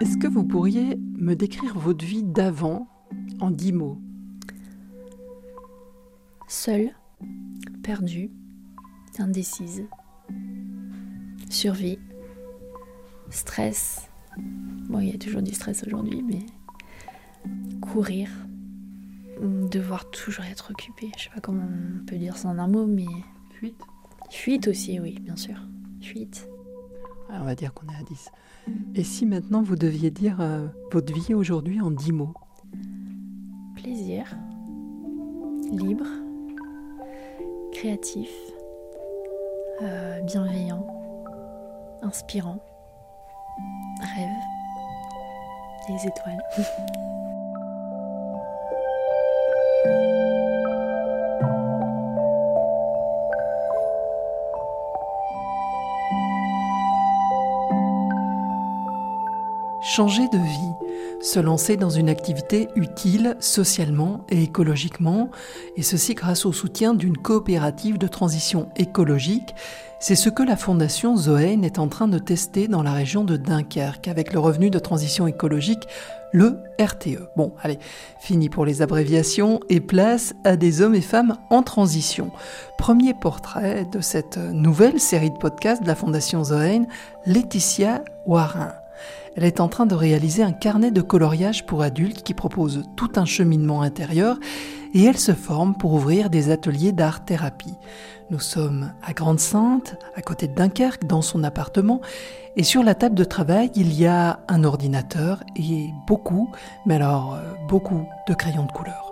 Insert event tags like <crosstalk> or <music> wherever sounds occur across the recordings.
Est-ce que vous pourriez me décrire votre vie d'avant en dix mots? Seule, perdue, indécise, survie, stress. Bon, il y a toujours du stress aujourd'hui, mais courir, devoir toujours être occupé. Je sais pas comment on peut dire ça en un mot, mais. Fuite Fuite aussi, oui, bien sûr. Fuite. On va dire qu'on est à 10. Et si maintenant vous deviez dire euh, votre vie aujourd'hui en 10 mots? Plaisir, libre, créatif, euh, bienveillant, inspirant, rêve, les étoiles. <laughs> Changer de vie, se lancer dans une activité utile socialement et écologiquement, et ceci grâce au soutien d'une coopérative de transition écologique, c'est ce que la Fondation Zoein est en train de tester dans la région de Dunkerque avec le revenu de transition écologique, le RTE. Bon, allez, fini pour les abréviations et place à des hommes et femmes en transition. Premier portrait de cette nouvelle série de podcasts de la Fondation Zoein, Laetitia Warin. Elle est en train de réaliser un carnet de coloriage pour adultes qui propose tout un cheminement intérieur et elle se forme pour ouvrir des ateliers d'art-thérapie. Nous sommes à Grande-Sainte, à côté de Dunkerque, dans son appartement, et sur la table de travail, il y a un ordinateur et beaucoup, mais alors euh, beaucoup de crayons de couleur.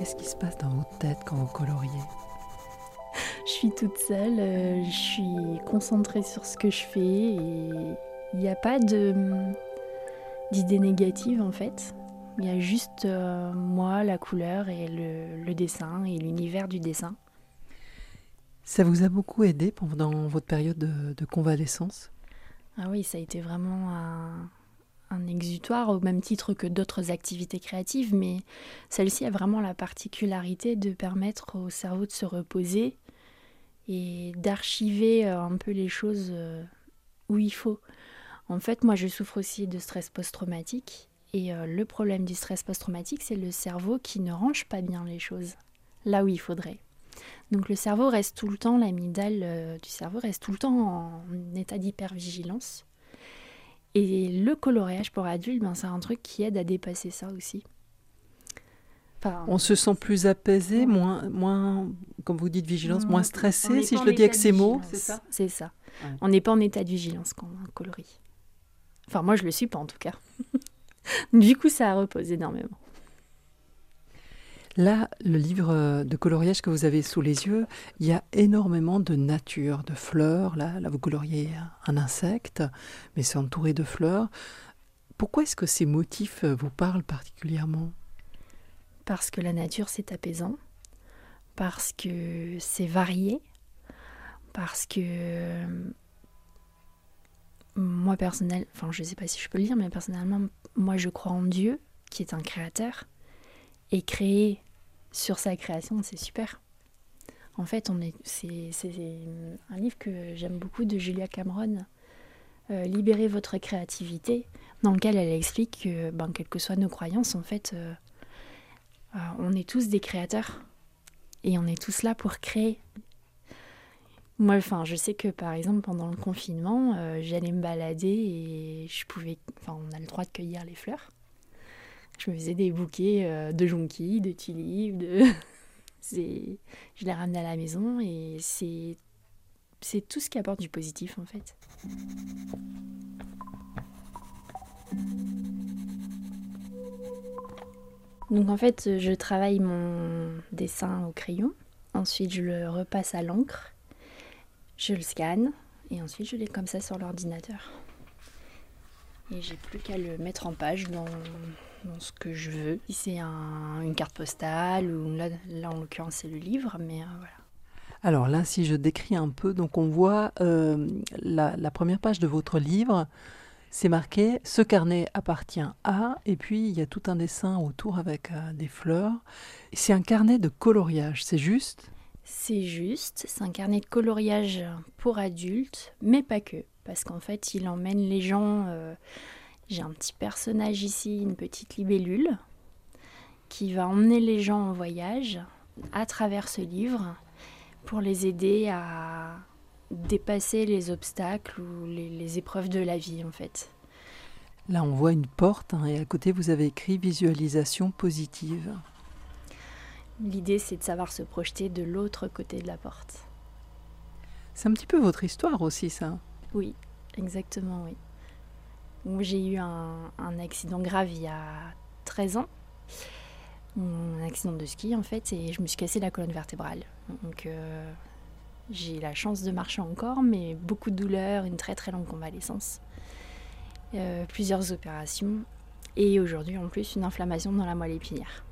Qu'est-ce qui se passe dans votre tête quand vous coloriez Je suis toute seule, euh, je suis concentrée sur ce que je fais et il n'y a pas de d'idées négatives en fait. Il y a juste euh, moi, la couleur et le, dessin et l'univers du dessin. Ça vous a beaucoup aidé pendant votre période de, de convalescence? Ah oui, ça a été vraiment un, un exutoire au même titre que d'autres activités créatives, mais celle-ci a vraiment la particularité de permettre au cerveau de se reposer et d'archiver euh, un peu les choses euh, où il faut. En fait, moi, je souffre aussi de stress post-traumatique. Et euh, le problème du stress post-traumatique, c'est le cerveau qui ne range pas bien les choses là où il faudrait. Donc le cerveau reste tout le temps, l'amygdale du cerveau reste tout le temps en état d'hypervigilance. Et le coloriage pour adultes, ben, c'est un truc qui aide à dépasser ça aussi. on se sent plus apaisé, moins, moins, comme vous dites, vigilance, moins stressé, si je le dis avec ces mots, c'est ça? C'est ça. On n'est pas en état de vigilance quand on colorie. Enfin, moi, je le suis pas en tout cas. <laughs> du coup, ça repose énormément. Là, le livre de coloriage que vous avez sous les yeux, il y a énormément de nature, de fleurs. Là, vous coloriez un insecte, mais c'est entouré de fleurs. Pourquoi est-ce que ces motifs vous parlent particulièrement? Parce que la nature, c'est apaisant, parce que c'est varié, parce que moi personnellement, enfin je ne sais pas si je peux le dire, mais personnellement, moi je crois en Dieu, qui est un créateur, et créer sur sa création, c'est super. En fait, est, c'est, un livre que j'aime beaucoup de Julia Cameron, euh, Libérez votre créativité, dans lequel elle explique que, ben, quelles que soient nos croyances, en fait, euh, euh, on est tous des créateurs et on est tous là pour créer. Moi, enfin, je sais que par exemple pendant le confinement, j'allais me balader et je pouvais, enfin, on a le droit de cueillir les fleurs je me faisais des bouquets euh, de jonquilles, de tulipes, de... <laughs> je les ramenais à la maison et c'est c'est tout ce qui apporte du positif en fait. Donc en fait, je travaille mon dessin au crayon, ensuite je le repasse à l'encre, je le scanne et ensuite je l'ai comme ça sur l'ordinateur. Et j'ai plus qu'à le mettre en page dans ce que je veux. Si c'est une carte postale, ou là, en l'occurrence c'est le livre, mais euh, voilà. Alors là, si je décris un peu, donc on voit euh, la, première page de votre livre, c'est marqué Ce carnet appartient à, et puis il y a tout un dessin autour avec euh, des fleurs. C'est un carnet de coloriage, c'est juste? C'est juste, c'est un carnet de coloriage pour adultes, mais pas que, parce qu'en fait, il emmène les gens. euh, J'ai un petit personnage ici, une petite libellule, qui va emmener les gens en voyage à travers ce livre pour les aider à dépasser les obstacles ou les, les épreuves de la vie, en fait. Là, on voit une porte hein, et à côté, vous avez écrit visualisation positive. L'idée, c'est de savoir se projeter de l'autre côté de la porte. C'est un petit peu votre histoire aussi, ça. Oui, exactement, oui. Moi, J'ai eu un, un accident grave il y a 13 ans. Un accident de ski, en fait, et je me suis cassé la colonne vertébrale. Donc, euh, j'ai la chance de marcher encore, mais beaucoup de douleurs, une très très longue convalescence. Euh, plusieurs opérations. Et aujourd'hui, en plus, une inflammation dans la moelle épinière.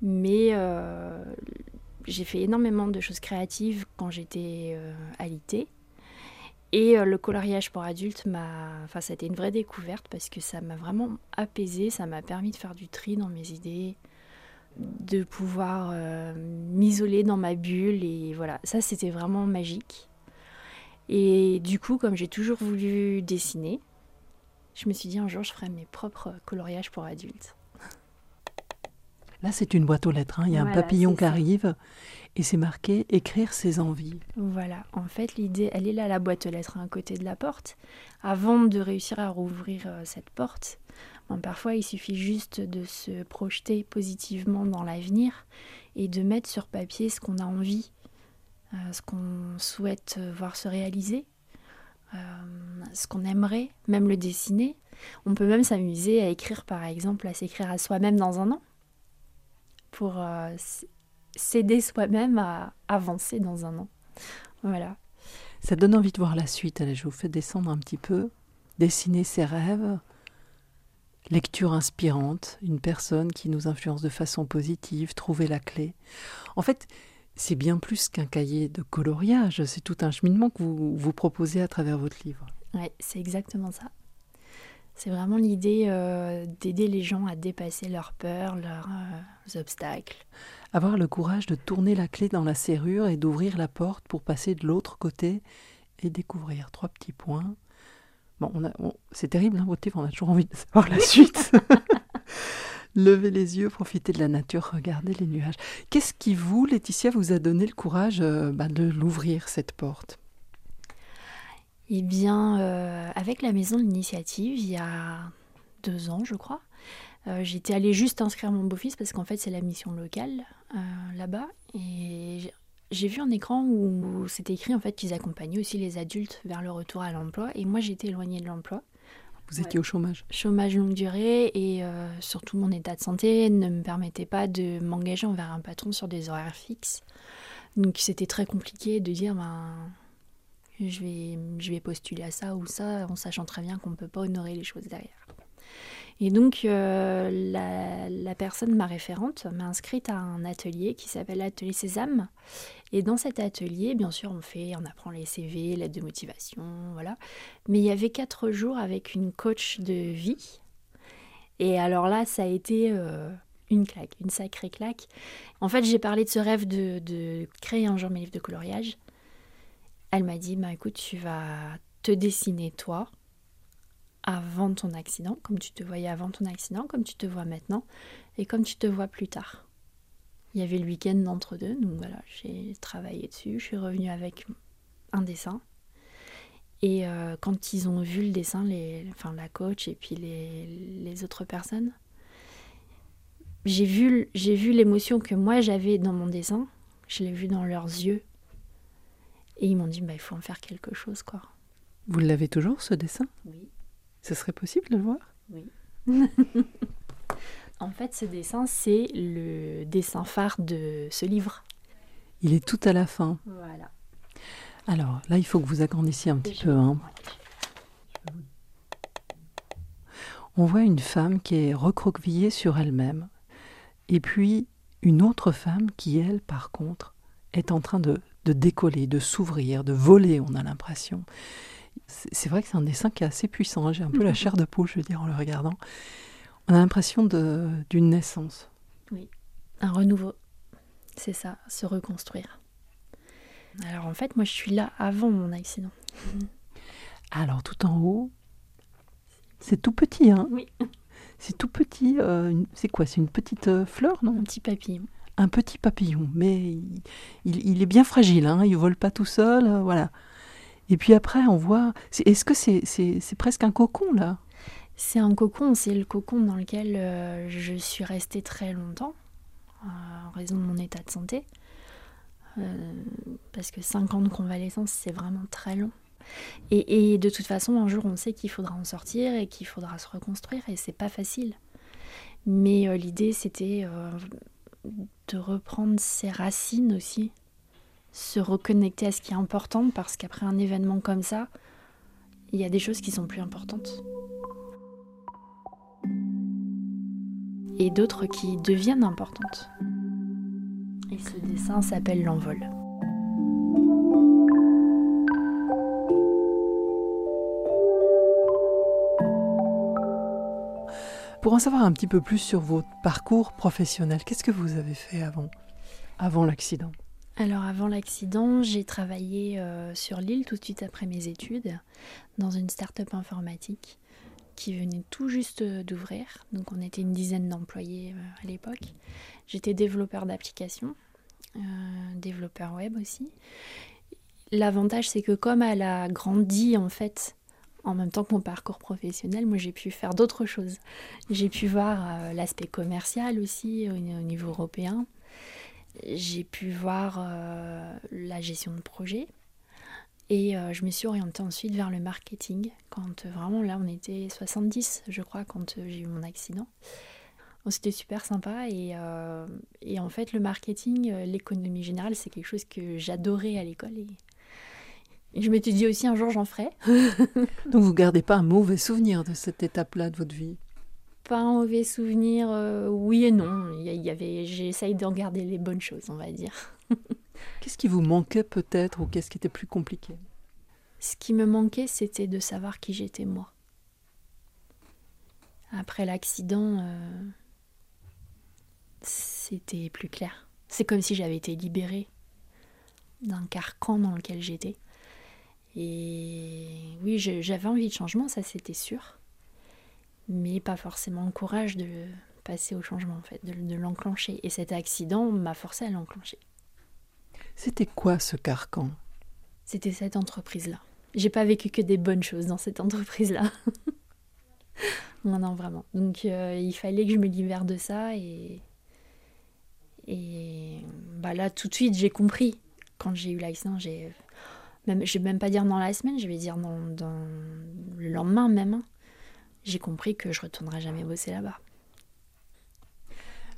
Mais euh, j'ai fait énormément de choses créatives quand j'étais euh, alitée. Et euh, le coloriage pour adultes m'a. Enfin, ça a été une vraie découverte parce que ça m'a vraiment apaisé, ça m'a permis de faire du tri dans mes idées, de pouvoir euh, m'isoler dans ma bulle. Et voilà, ça c'était vraiment magique. Et du coup, comme j'ai toujours voulu dessiner, je me suis dit un jour je ferai mes propres coloriages pour adultes. Là, c'est une boîte aux lettres. hein. Il y a un papillon qui ça. arrive et c'est marqué écrire ses envies. Voilà, en fait, l'idée, elle est là, la boîte aux lettres, à un côté de la porte. Avant de réussir à rouvrir euh, cette porte, bon, parfois il suffit juste de se projeter positivement dans l'avenir et de mettre sur papier ce qu'on a envie, euh, ce qu'on souhaite euh, voir se réaliser, ce qu'on aimerait, même le dessiner. On peut même s'amuser à écrire, par exemple, à s'écrire à soi-même dans un an, pour s'aider soi-même à avancer dans un an. Voilà. Ça donne envie de voir la suite. Allez, je vous fais descendre un petit peu. Dessiner ses rêves. Lecture inspirante. Une personne qui nous influence de façon positive. Trouver la clé. En fait, c'est bien plus qu'un cahier de coloriage. C'est tout un cheminement que vous, vous proposez à travers votre livre. Ouais, c'est exactement ça. C'est vraiment l'idée euh, d'aider les gens à dépasser leurs peurs, leurs euh, obstacles. Avoir le courage de tourner la clé dans la serrure et d'ouvrir la porte pour passer de l'autre côté et découvrir trois petits points. Bon, on c'est terrible, hein, votre livre, on a toujours envie de savoir la suite. <laughs> Levez les yeux, profitez de la nature, regardez les nuages. Qu'est-ce qui vous, Laetitia, vous a donné le courage euh, bah, de l'ouvrir, cette porte? Eh bien, euh, avec la maison de l'initiative, il y a deux ans, je crois, euh, j'étais allée juste inscrire mon beau-fils parce qu'en fait, c'est la mission locale euh, là-bas. Et j'ai- vu un écran où c'était écrit en fait qu'ils accompagnaient aussi les adultes vers le retour à l'emploi. Et moi, j'étais éloignée de l'emploi. Vous étiez au chômage. chômage longue durée et euh, surtout mon état de santé ne me permettait pas de m'engager envers un patron sur des horaires fixes. Donc c'était très compliqué de dire ben, je, vais, je vais postuler à ça ou ça en sachant très bien qu'on ne peut pas honorer les choses derrière. Et donc euh, la, personne, ma référente, m'a inscrite à un atelier qui s'appelle l'atelier Sésame. Et dans cet atelier, bien sûr, on fait, on apprend les CV, l'aide de motivation, voilà. Mais il y avait quatre jours avec une coach de vie. Et alors là, ça a été euh, une claque, une sacrée claque. En fait, j'ai parlé de ce rêve de, de créer un jour mes livres de coloriage. Elle m'a dit, bah écoute, tu vas te dessiner toi avant ton accident, comme tu te voyais avant ton accident, comme tu te vois maintenant, et comme tu te vois plus tard. Il y avait le week-end d'entre deux, donc voilà, j'ai travaillé dessus, je suis revenue avec un dessin. Et euh, quand ils ont vu le dessin, les, enfin la coach et puis les, les autres personnes, j'ai vu, j'ai vu l'émotion que moi j'avais dans mon dessin, je l'ai vu dans leurs yeux. Et ils m'ont dit, bah, il faut en faire quelque chose, quoi. Vous l'avez toujours, ce dessin? Oui. Ce serait possible de le voir? Oui. <laughs> en fait, ce dessin, c'est le dessin phare de ce livre. Il est tout à la fin. Voilà. Alors, là, il faut que vous agrandissiez un petit peu. hein. On voit une femme qui est recroquevillée sur elle-même. Et puis, une autre femme qui, elle, par contre, est en train de, de décoller, de s'ouvrir, de voler, on a l'impression. C'est vrai que c'est un dessin qui est assez puissant. hein. J'ai un peu la <laughs> chair de poule, je veux dire, en le regardant. On a l'impression d'une naissance. Un renouveau. C'est ça, se reconstruire. Alors en fait, moi je suis là avant mon accident. <laughs> Alors tout en haut, c'est tout petit, hein Oui. <laughs> C'est tout petit. euh, c'est quoi? C'est une petite euh, fleur, non? Un petit papillon. Un petit papillon, mais il, il- il est bien fragile, hein il vole pas tout seul, euh, voilà. Et puis après, on voit. Est-ce que c'est presque un cocon, là? C'est un cocon, c'est le cocon dans lequel euh, je suis restée très longtemps, euh, en raison de mon état de santé. Euh, parce que 5 ans de convalescence, c'est vraiment très long. Et, et de toute façon, un jour, on sait qu'il faudra en sortir et qu'il faudra se reconstruire, et c'est pas facile. Mais l'idée, c'était de reprendre ses racines aussi, se reconnecter à ce qui est important, parce qu'après un événement comme ça, il y a des choses qui sont plus importantes. et d'autres qui deviennent importantes. Et ce dessin s'appelle l'envol. Pour en savoir un petit peu plus sur votre parcours professionnel, qu'est-ce que vous avez fait avant, avant l'accident? Alors avant l'accident, j'ai travaillé euh, sur l'île tout de suite après mes études dans une start-up informatique qui venait tout juste d'ouvrir. Donc on était une dizaine d'employés euh, à l'époque. J'étais développeur d'applications, euh, développeur web aussi. L'avantage c'est que comme elle a grandi en fait en même temps que mon parcours professionnel, moi j'ai pu faire d'autres choses. J'ai pu voir euh, l'aspect commercial aussi au, au niveau européen. J'ai pu voir euh, la gestion de projet. Et euh, je me suis orientée ensuite vers le marketing, quand euh, vraiment là on était 70, je crois, quand j'ai eu mon accident. C'était super sympa et, en fait le marketing, l'économie générale, c'est quelque chose que j'adorais à l'école et, et je m'étais dit aussi un jour j'en ferai. <laughs> Donc vous gardez pas un mauvais souvenir de cette étape-là de votre vie? Pas un mauvais souvenir, euh, oui et non. Il y avait, j'essaye d'en garder les bonnes choses, on va dire. <laughs> Qu'est-ce qui vous manquait peut-être ou qu'est-ce qui était plus compliqué? Ce qui me manquait, c'était de savoir qui j'étais moi. Après l'accident, euh, c'était plus clair. C'est comme si j'avais été libérée d'un carcan dans lequel j'étais. Et oui, j'avais envie de changement, ça c'était sûr. Mais pas forcément le courage de passer au changement, en fait, de, de l'enclencher. Et cet accident m'a forcé à l'enclencher. C'était quoi ce carcan? C'était cette entreprise-là. J'ai pas vécu que des bonnes choses dans cette entreprise-là. <laughs> non, non, vraiment. Donc euh, il fallait que je me libère de ça et. Et bah là, tout de suite, j'ai compris. Quand j'ai eu l'accident, j'ai. Même, je vais même pas dire dans la semaine, je vais dire dans, dans le lendemain même. J'ai compris que je retournerai jamais bosser là-bas.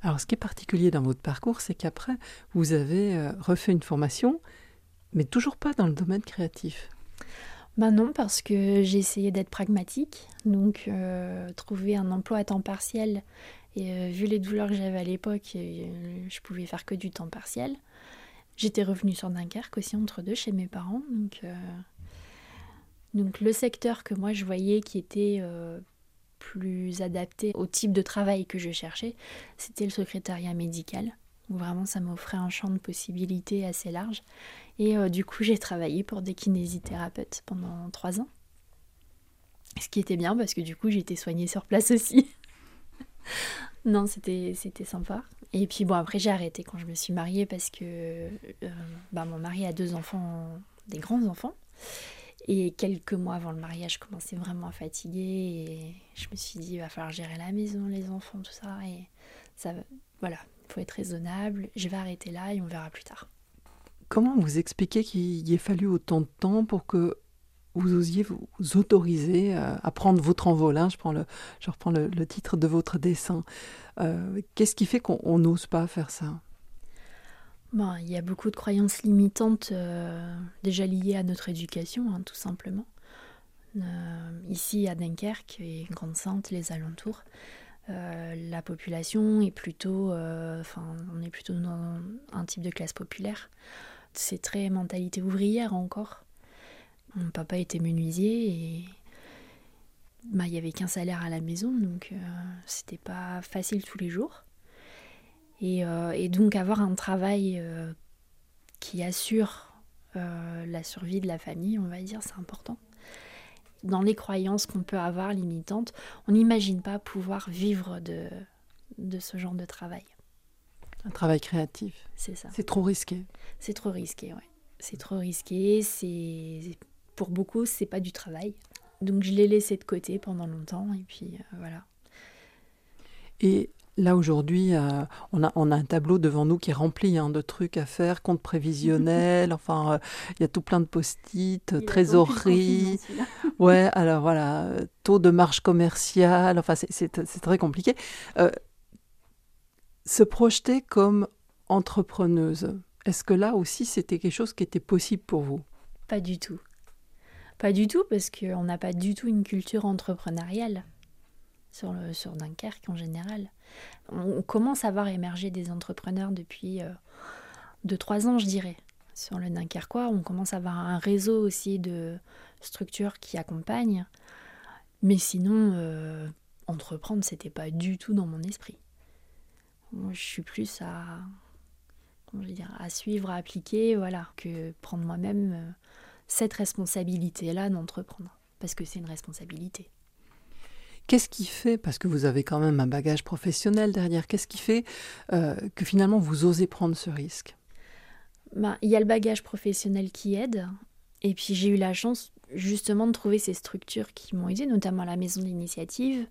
Alors, ce qui est particulier dans votre parcours, c'est qu'après, vous avez euh, refait une formation, mais toujours pas dans le domaine créatif. Bah non, parce que j'ai essayé d'être pragmatique, donc euh, trouver un emploi à temps partiel. Et euh, vu les douleurs que j'avais à l'époque, euh, je pouvais faire que du temps partiel. J'étais revenue sur Dunkerque aussi entre deux chez mes parents, donc donc le secteur que moi je voyais qui était plus adapté au type de travail que je cherchais, c'était le secrétariat médical. Vraiment ça m'offrait un champ de possibilités assez large. Et euh, du coup, j'ai travaillé pour des kinésithérapeutes pendant trois ans. Ce qui était bien parce que du coup, été soignée sur place aussi. <laughs> non, c'était c'était sympa. Et puis bon, après, j'ai arrêté quand je me suis mariée parce que euh, bah, mon mari a deux enfants, des grands enfants. Et quelques mois avant le mariage, je commençais vraiment à fatiguer. Et je me suis dit, il va falloir gérer la maison, les enfants, tout ça. Et ça, voilà, il faut être raisonnable. Je vais arrêter là et on verra plus tard. Comment vous expliquez qu'il y ait fallu autant de temps pour que vous osiez vous autoriser euh, à prendre votre envol hein? Je, prends le, je reprends le, titre de votre dessin. Euh, Qu'est-ce qui fait qu'on on n'ose pas faire ça? Bon, il y a beaucoup de croyances limitantes euh, déjà liées à notre éducation, hein, tout simplement. Euh, ici, à Dunkerque et Grande-Sainte, les alentours, euh, la population est plutôt, enfin, on est plutôt dans un type de classe populaire. C'est très mentalité ouvrière encore. Mon papa était menuisier et bah, il n'y avait qu'un salaire à la maison, donc c'était pas facile tous les jours. Et, et donc avoir un travail qui assure la survie de la famille, on va dire, c'est important dans les croyances qu'on peut avoir limitantes, on n'imagine pas pouvoir vivre de, de ce genre de travail. Un travail créatif. C'est ça. C'est trop risqué. C'est trop risqué, oui. C'est trop risqué. C'est pour beaucoup, c'est pas du travail. Donc je l'ai laissé de côté pendant longtemps et puis euh, voilà. Et Là aujourd'hui, euh, on, a, on, a, un tableau devant nous qui est rempli hein, de trucs à faire, compte prévisionnel, <laughs> enfin, euh, il y a tout plein de post-it, trésorerie. <laughs> ouais, alors voilà, taux de marge commerciale, enfin, c'est très compliqué. Euh, se projeter comme entrepreneuse, est-ce que là aussi c'était quelque chose qui était possible pour vous? Pas du tout. Pas du tout, parce qu'on n'a pas du tout une culture entrepreneuriale sur, Dunkerque en général. On commence à voir émerger des entrepreneurs depuis 2-3 euh, ans, je dirais. Sur le Dunkerquois, on commence à avoir un réseau aussi de structures qui accompagnent. Mais sinon, euh, entreprendre, c'était pas du tout dans mon esprit. je suis plus à, dire, à suivre, à appliquer, voilà, que prendre moi-même euh, cette responsabilité-là d'entreprendre. Parce que c'est une responsabilité. Qu'est-ce qui fait, parce que vous avez quand même un bagage professionnel derrière, qu'est-ce qui fait euh, que finalement vous osez prendre ce risque? Ben, Il y a le bagage professionnel qui aide, et puis j'ai eu la chance justement de trouver ces structures qui m'ont aidé, notamment la maison d'initiative.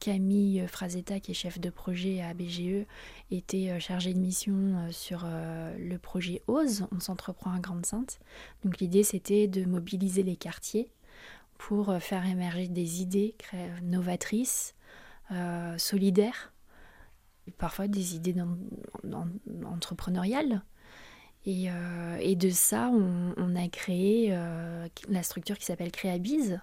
Camille Frazetta, qui est chef de projet à BGE, était euh, chargée de mission euh, sur le projet OSE, on s'entreprend à Grande-Sainte. Donc l'idée c'était de mobiliser les quartiers pour euh, faire émerger des idées novatrices, euh, solidaires, parfois des idées entrepreneuriales. Et, euh, et, de ça, on, a créé la structure qui s'appelle Créabiz.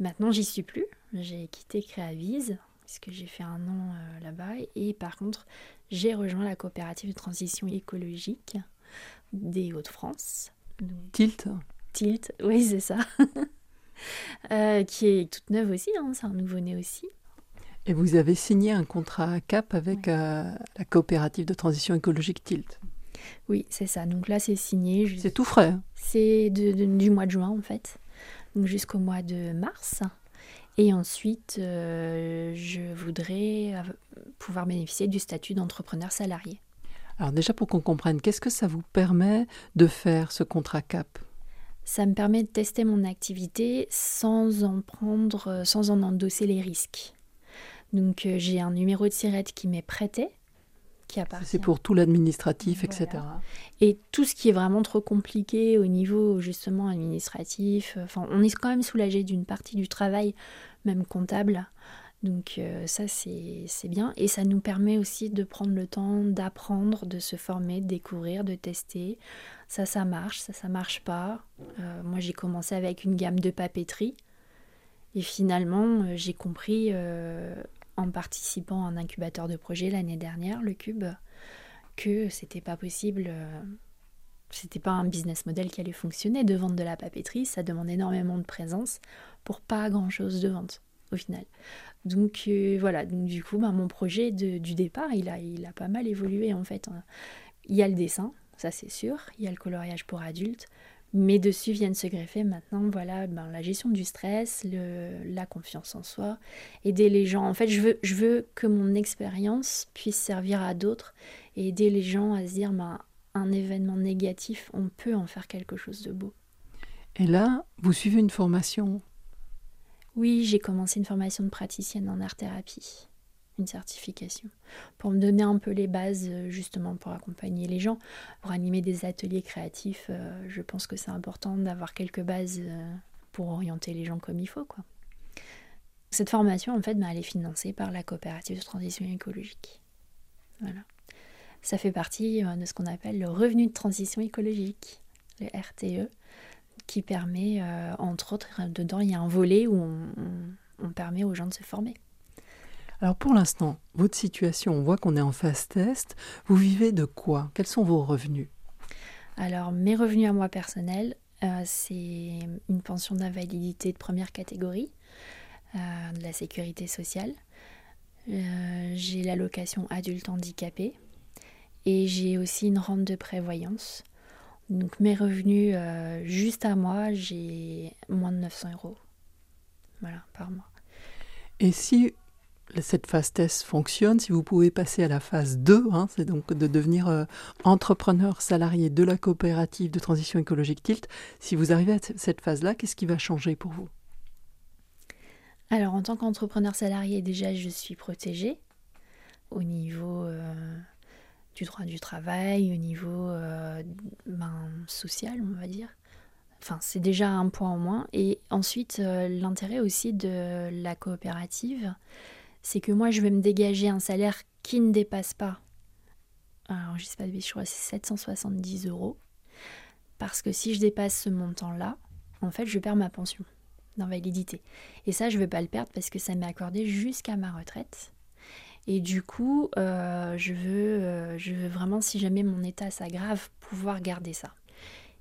Maintenant, j'y suis plus. J'ai quitté Créabiz, puisque j'ai fait un an là-bas. Et par contre, j'ai rejoint la coopérative de transition écologique des Hauts-de-France. Tilt Tilt, oui, c'est ça. <laughs> Euh, qui est toute neuve aussi, hein, c'est un nouveau-né aussi. Et vous avez signé un contrat à CAP avec euh, la coopérative de transition écologique Tilt. Oui, c'est ça. Donc là, c'est signé. C'est tout frais. Hein. C'est du mois de juin, en fait. Donc jusqu'au mois de mars. Et ensuite, euh, je voudrais pouvoir bénéficier du statut d'entrepreneur salarié. Alors déjà, pour qu'on comprenne, qu'est-ce que ça vous permet de faire ce contrat CAP? Ça me permet de tester mon activité sans en prendre, euh, sans en endosser les risques. Donc euh, j'ai un numéro de sirette qui m'est prêté, qui appartient. C'est pour tout l'administratif, etc. Et tout ce qui est vraiment trop compliqué au niveau justement administratif, euh, enfin on est quand même soulagé d'une partie du travail, même comptable. Donc ça c'est bien et ça nous permet aussi de prendre le temps d'apprendre, de se former, de découvrir, de tester ça, ça marche, ça, ça marche pas. Euh, moi, j'ai commencé avec une gamme de papeterie. Et finalement, euh, j'ai compris, euh, en participant à un incubateur de projet l'année dernière, le Cube, que c'était pas possible. c'était pas un business model qui allait fonctionner de vendre de la papeterie. Ça demande énormément de présence pour pas grand chose de vente, au final. Donc voilà, donc du coup, ben, mon projet du départ, il a, pas mal évolué en fait. Il y a le dessin, ça c'est sûr. Il y a le coloriage pour adultes. Mais dessus viennent se greffer maintenant voilà, ben, la gestion du stress, la confiance en soi, aider les gens. En fait, je veux, je veux que mon expérience puisse servir à d'autres et aider les gens à se dire ben, un événement négatif, on peut en faire quelque chose de beau. Et là, vous suivez une formation Oui, j'ai commencé une formation de praticienne en art-thérapie une certification, pour me donner un peu les bases euh, justement pour accompagner les gens, pour animer des ateliers créatifs. Euh, je pense que c'est important d'avoir quelques bases euh, pour orienter les gens comme il faut. Quoi. Cette formation, en fait, bah, elle est financée par la coopérative de transition écologique. Voilà. Ça fait partie de ce qu'on appelle le revenu de transition écologique, le RTE, qui permet, entre autres, dedans, il y a un volet où on permet aux gens de se former. Alors pour l'instant, votre situation, on voit qu'on est en phase test. Vous vivez de quoi? Quels sont vos revenus? Alors mes revenus à moi personnels, euh, c'est une pension d'invalidité de première catégorie euh, de la sécurité sociale. Euh, j'ai l'allocation adulte handicapé Et j'ai aussi une rente de prévoyance. Donc mes revenus, euh, juste à moi, j'ai moins de 900 euros. Voilà, par mois. Et si cette phase test fonctionne, si vous pouvez passer à la phase 2, hein, c'est donc de devenir euh, entrepreneur salarié de la coopérative de transition écologique Tilt, si vous arrivez à cette phase-là, qu'est-ce qui va changer pour vous? Alors en tant qu'entrepreneur salarié, déjà je suis protégée au niveau euh, du droit du travail, au niveau euh, ben, social, on va dire. Enfin, c'est déjà un point en moins. Et ensuite, l'intérêt aussi de la coopérative, c'est que moi, je vais me dégager un salaire qui ne dépasse pas, alors je sais pas, je crois c'est 770 euros. Parce que si je dépasse ce montant-là, en fait, je perds ma pension d'invalidité. Et ça, je ne veux pas le perdre parce que ça m'est accordé jusqu'à ma retraite. Et du coup, euh, je, veux, euh, je veux vraiment, si jamais mon état s'aggrave, pouvoir garder ça.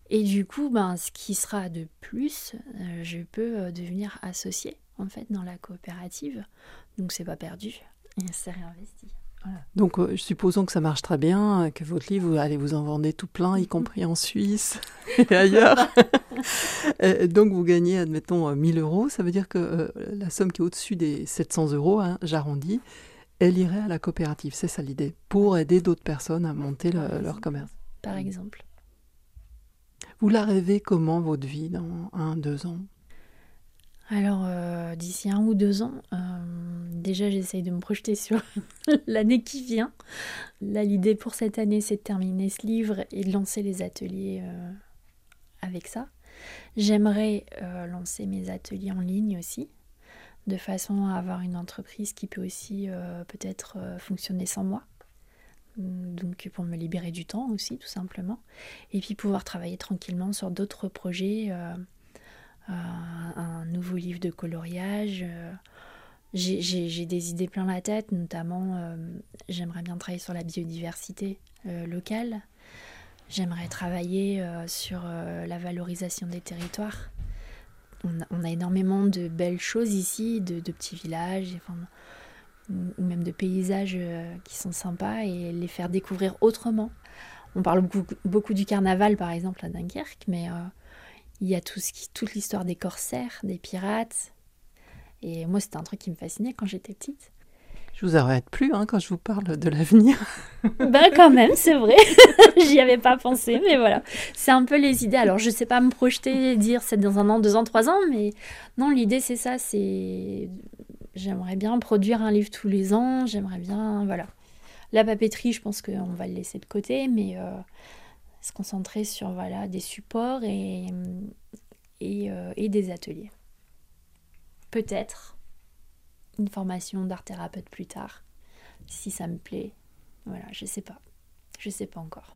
Et du coup, ben, ce qui sera de plus, euh, je peux devenir associé en fait dans la coopérative. Donc c'est pas perdu, <laughs> c'est réinvesti. Donc, euh, supposons que ça marche très bien, que votre livre, vous allez vous en vendre tout plein, y <laughs> compris en Suisse <laughs> et ailleurs. donc, vous gagnez, admettons, 1000 euros. Ça veut dire que euh, la somme qui est au-dessus des 700 euros, hein, j'arrondis, elle irait à la coopérative. C'est ça l'idée, pour aider d'autres personnes à monter leur commerce. Par exemple. Vous la rêvez comment, votre vie, dans un, deux ans? Alors, euh, d'ici un ou deux ans, euh, déjà j'essaye de me projeter sur <laughs> l'année qui vient. Là, l'idée pour cette année, c'est de terminer ce livre et de lancer les ateliers euh, avec ça. J'aimerais lancer mes ateliers en ligne aussi, de façon à avoir une entreprise qui peut aussi peut-être fonctionner sans moi. Donc pour me libérer du temps aussi, tout simplement. Et puis pouvoir travailler tranquillement sur d'autres projets un nouveau livre de coloriage. Euh, j'ai des idées plein la tête, notamment euh, j'aimerais bien travailler sur la biodiversité euh, locale. J'aimerais travailler sur la valorisation des territoires. On a, énormément de belles choses ici, de, petits villages, ou même de paysages qui sont sympas et les faire découvrir autrement. On parle beaucoup, du carnaval par exemple à Dunkerque, mais il y a toute l'histoire des corsaires, des pirates. Et moi, c'était un truc qui me fascinait quand j'étais petite. Je vous arrête plus hein, quand je vous parle de l'avenir. <laughs> ben quand même, c'est vrai. <laughs> J'y avais pas pensé, mais voilà. C'est un peu les idées. Alors je sais pas me projeter, dire c'est dans un an, deux ans, trois ans, mais non, l'idée c'est ça. C'est j'aimerais bien produire un livre tous les ans. J'aimerais bien, voilà. La papeterie, je pense qu'on va le laisser de côté, mais euh, se concentrer sur voilà, des supports et, et, euh, et des ateliers. Peut-être une formation d'art thérapeute plus tard, si ça me plaît. Voilà, je sais pas. Je sais pas encore.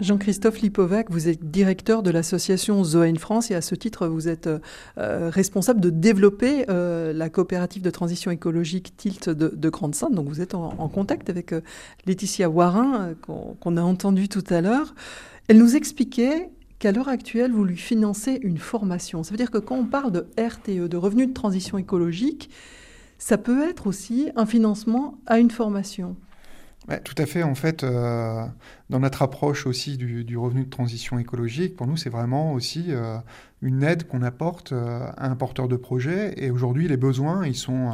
Jean-Christophe Lipovac, vous êtes directeur de l'association Zoen France et à ce titre, vous êtes euh, responsable de développer euh, la coopérative de transition écologique Tilt de, Grande-Sainte. Donc vous êtes en, contact avec euh, Laetitia Warin, qu'on a entendu tout à l'heure. Elle nous expliquait qu'à l'heure actuelle, vous lui financez une formation. Ça veut dire que quand on parle de RTE, de revenus de transition écologique, ça peut être aussi un financement à une formation tout à fait. En fait, euh, dans notre approche aussi du, revenu de transition écologique, pour nous, c'est vraiment aussi euh, une aide qu'on apporte euh, à un porteur de projet. Et aujourd'hui, les besoins, ils sont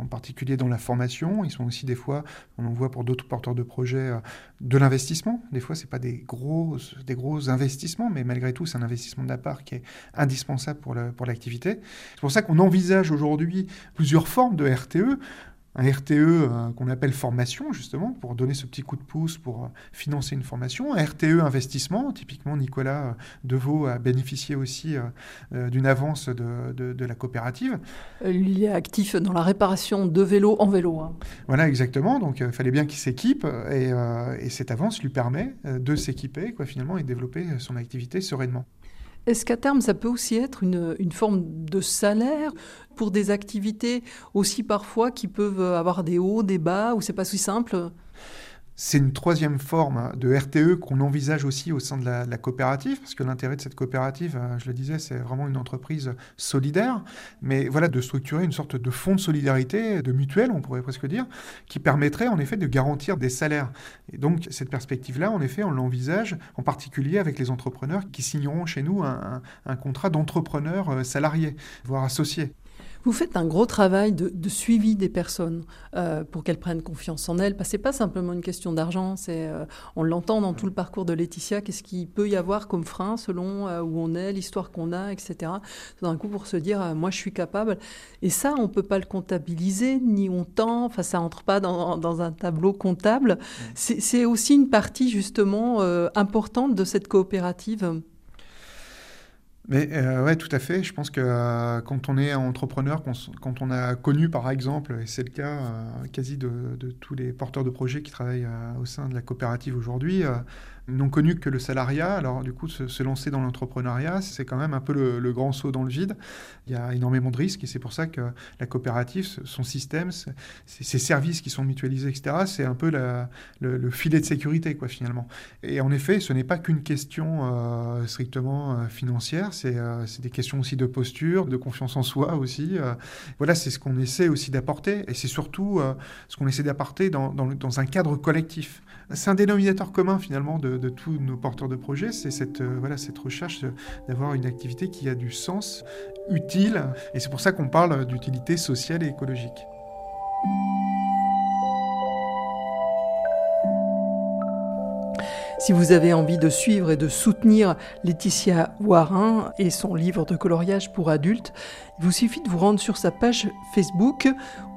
en particulier dans la formation. Ils sont aussi des fois, on en voit pour d'autres porteurs de projets, de l'investissement. Des fois, c'est pas des gros, des gros investissements, mais malgré tout, c'est un investissement de la part qui est indispensable pour l'activité. c'est pour ça qu'on envisage aujourd'hui plusieurs formes de RTE un RTE euh, qu'on appelle formation, justement, pour donner ce petit coup de pouce pour euh, financer une formation. Un RTE investissement, typiquement Nicolas euh, Deveau a bénéficié aussi d'une avance de, la coopérative. il est actif dans la réparation de vélos en vélo. Hein. Voilà, exactement. Donc il fallait bien qu'il s'équipe et, et, cette avance lui permet de s'équiper, quoi, finalement, et de développer son activité sereinement. Est-ce qu'à terme, ça peut aussi être une, forme de salaire pour des activités aussi parfois qui peuvent avoir des hauts, des bas, ou c'est pas si simple? C'est une troisième forme de RTE qu'on envisage aussi au sein de la, coopérative, parce que l'intérêt de cette coopérative, euh, je le disais, c'est vraiment une entreprise solidaire, mais voilà, de structurer une sorte de fonds de solidarité, de mutuelle, on pourrait presque dire, qui permettrait en effet de garantir des salaires. Et donc, cette perspective-là, en effet, on l'envisage en particulier avec les entrepreneurs qui signeront chez nous un, contrat d'entrepreneur euh, salarié, voire associé. Vous faites un gros travail de, suivi des personnes euh, pour qu'elles prennent confiance en elles. Parce que c'est pas simplement une question d'argent. C'est, euh, on l'entend dans tout le parcours de Laetitia. Qu'est-ce qu'il peut y avoir comme frein selon euh, où on est, l'histoire qu'on a, etc. D'un coup, pour se dire, moi, je suis capable. Et ça, on peut pas le comptabiliser ni on tend. Enfin, ça entre pas dans, dans un tableau comptable. Mmh. C'est aussi une partie justement importante de cette coopérative. Mais euh, ouais, tout à fait. Je pense que euh, quand on est entrepreneur, quand on a connu par exemple, et c'est le cas euh, quasi de, de, tous les porteurs de projets qui travaillent au sein de la coopérative aujourd'hui, n'ont connu que le salariat. Alors, du coup, se, lancer dans l'entrepreneuriat, c'est quand même un peu le, grand saut dans le vide. Il y a énormément de risques et c'est pour ça que la coopérative, son système, ses services qui sont mutualisés, etc., c'est un peu le, filet de sécurité, quoi, finalement. Et en effet, ce n'est pas qu'une question euh, strictement euh, financière, euh, c'est des questions aussi de posture, de confiance en soi aussi. voilà, c'est ce qu'on essaie aussi d'apporter et c'est surtout ce qu'on essaie d'apporter dans, dans un cadre collectif. C'est un dénominateur commun finalement de, tous nos porteurs de projets, c'est cette, euh, cette recherche d'avoir une activité qui a du sens, utile, et c'est pour ça qu'on parle d'utilité sociale et écologique. Si vous avez envie de suivre et de soutenir Laetitia Warin et son livre de coloriage pour adultes, il vous suffit de vous rendre sur sa page Facebook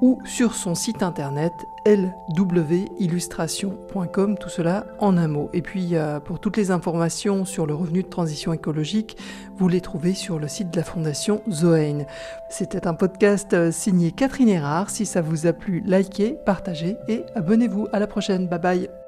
ou sur son site internet lwillustration.com, tout cela en un mot. Et puis euh, pour toutes les informations sur le revenu de transition écologique, vous les trouvez sur le site de la Fondation Zoein. C'était un podcast euh, signé Catherine Erard. Si ça vous a plu, likez, partagez et abonnez-vous. À la prochaine. Bye bye.